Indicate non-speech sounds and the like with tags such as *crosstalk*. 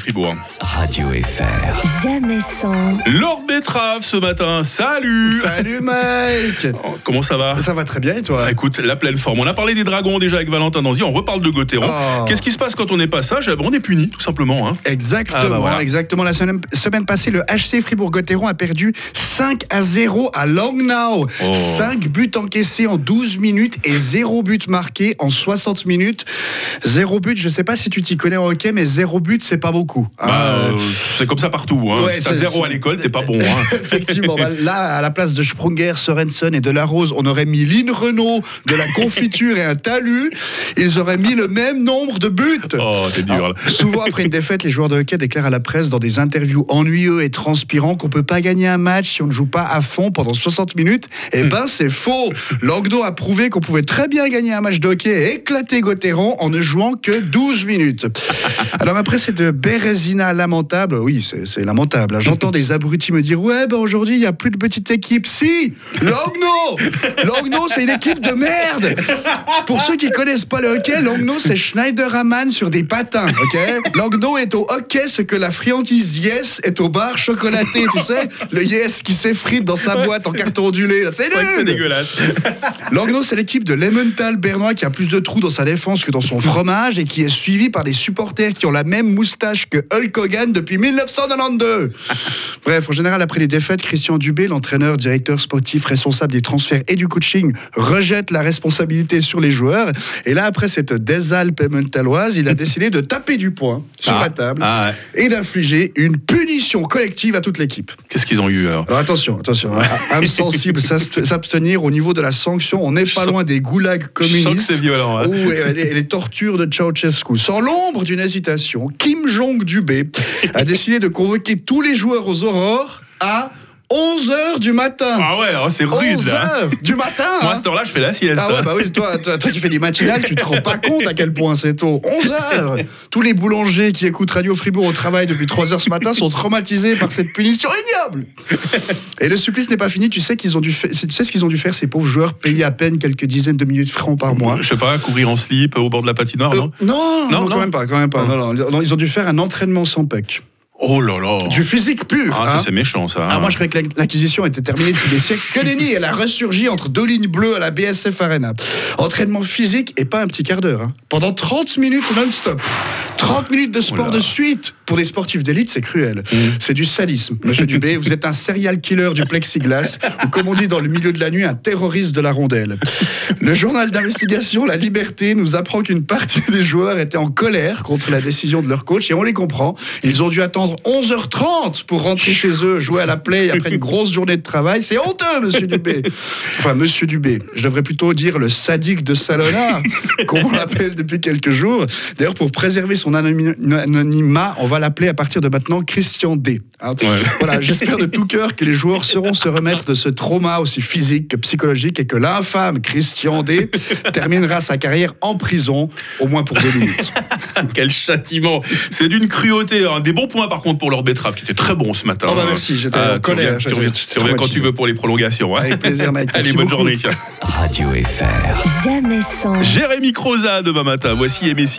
Fribourg. Radio FR. Jamais sans. Lord Betrave ce matin, salut Salut mec Oh, Comment ça va? Ça va très bien et toi? Bah, Écoute, la pleine forme. On a parlé des dragons déjà avec Valentin Danzy, on reparle de Gauthieron. Oh. Qu'est-ce qui se passe quand on est passage Eh ben, On est puni, tout simplement. hein. Exactement, Ah bah voilà. exactement. La semaine, semaine passée, le HC Fribourg-Gotteron a perdu 5 à 0 à Langnau. Oh. 5 buts encaissés en 12 minutes et 0 but marqué en 60 minutes. 0 but, je sais pas si tu t'y connais en hockey, mais 0 but, c'est pas beaucoup. Bah, Euh, euh, c'est comme ça partout. Hein. ouais, si t'as c'est- zéro à l'école, t'es pas bon. hein. *laughs* Effectivement, bah, là, à la place de Sprunger, Sorensen et de la Rose, on aurait mis Lynn Renault, de la confiture et un talus. Ils auraient mis le même nombre de buts. Oh, c'est dur. Alors, souvent après une défaite, les joueurs de hockey déclarent à la presse dans des interviews ennuyeux et transpirants qu'on peut pas gagner un match si on ne joue pas à fond pendant 60 minutes. Eh ben, c'est faux. Languedoc a prouvé qu'on pouvait très bien gagner un match de hockey et éclater Gauthieron en ne jouant que 12 minutes. Alors après cette bérésina lamentable, oui, c'est lamentable. hein. J'entends des abrutis me dire ouais, ben aujourd'hui il y a plus de petite équipe. Si, Langnau, Langnau, c'est une équipe de merde. Pour ceux qui connaissent pas le hockey, Langnau c'est Schneider Hamann sur des patins, ok? Langnau est au hockey ce que la friandise Yes est au bar chocolaté, tu sais? Le Yes qui s'effrite dans sa boîte en carton ondulé. C'est dégueulasse. Langnau, c'est l'équipe de Lementhal Bernois qui a plus de trous dans sa défense que dans son fromage et qui est suivi par des supporters qui ont la même moustache que Hulk Hogan depuis 1992. *laughs* Bref, en général, après les défaites, Christian Dubé, l'entraîneur, directeur sportif, responsable des transferts et du coaching, rejette la responsabilité sur les joueurs. Et là, après cette désalpe mentaloise, il a *laughs* décidé de taper du poing sur Ah. la table Ah ouais. et d'infliger une punition collective à toute l'équipe. Qu'est-ce qu'ils ont eu alors? Alors attention, attention, hein. *laughs* âme sensible, s'ast- s'abstenir au niveau de la sanction. On n'est pas loin des goulags communistes. c'est violent. hein. ou et les, et les tortures de Ceausescu. Sans l'ombre d'une hésitation, Kim Jong-Dubé a décidé de convoquer tous les joueurs aux aurores à 11h du matin. Ah ouais, oh, c'est rude là. 11h du matin Moi, à hein. cette heure-là, je fais la sieste. Ah ouais, bah oui, toi, toi, toi qui fais des matinales, tu te rends pas compte à quel point c'est tôt. 11 heures Tous les boulangers qui écoutent Radio Fribourg au travail depuis 3 heures ce matin sont traumatisés par cette punition ignoble. Et le supplice n'est pas fini. Tu sais, qu'ils ont dû tu sais ce qu'ils ont dû faire, ces pauvres joueurs, payer à peine quelques dizaines de milliers de francs par mois? Je sais pas, courir en slip au bord de la patinoire, Euh, non? non, Non, non, quand même pas, quand même pas. Ah. Non, ils ont dû faire un entraînement sans puck. Oh là là. Du physique pur. Ah, ça hein. c'est méchant ça. Ah, hein. moi, je croyais que la- l'acquisition était terminée depuis des siècles. Que nenni, elle a ressurgi entre deux lignes bleues à la BSF Arena. Entraînement physique et pas un petit quart d'heure. hein. Pendant 30 minutes non-stop. 30 minutes de sport Oula. de suite. Pour des sportifs d'élite, c'est cruel. Mm. C'est du sadisme. Monsieur Dubé, *laughs* vous êtes un serial killer du plexiglas, ou comme on dit dans le milieu de la nuit, un terroriste de la rondelle. Le journal d'investigation La Liberté nous apprend qu'une partie des joueurs étaient en colère contre la décision de leur coach, et on les comprend. Ils ont dû attendre 11h30 pour rentrer chez eux, jouer à la play après une grosse journée de travail. C'est honteux, monsieur Dubé. Enfin, monsieur Dubé. Je devrais plutôt dire le sadique de Salona, *laughs* qu'on l'appelle depuis quelques jours. D'ailleurs, pour préserver son anonymi- anonymat, on va l'appeler à partir de maintenant Christian D. Hein. Voilà, j'espère de tout cœur que les joueurs sauront se remettre de ce trauma aussi physique que psychologique et que l'infâme Christian D terminera sa carrière en prison, au moins pour deux minutes. *laughs* Quel châtiment C'est d'une cruauté. hein. Des bons points par contre pour leur betterave qui était très bon ce matin. Oh bah merci, j'étais Ah, en tu colère, reviens- Tu reviens, tu reviens quand tu veux pour les prolongations. hein. Avec plaisir, *laughs* mec. Allez, bonne beaucoup. journée. Radio FR. Jamais sans. Jérémy Croza demain matin. Voici MSI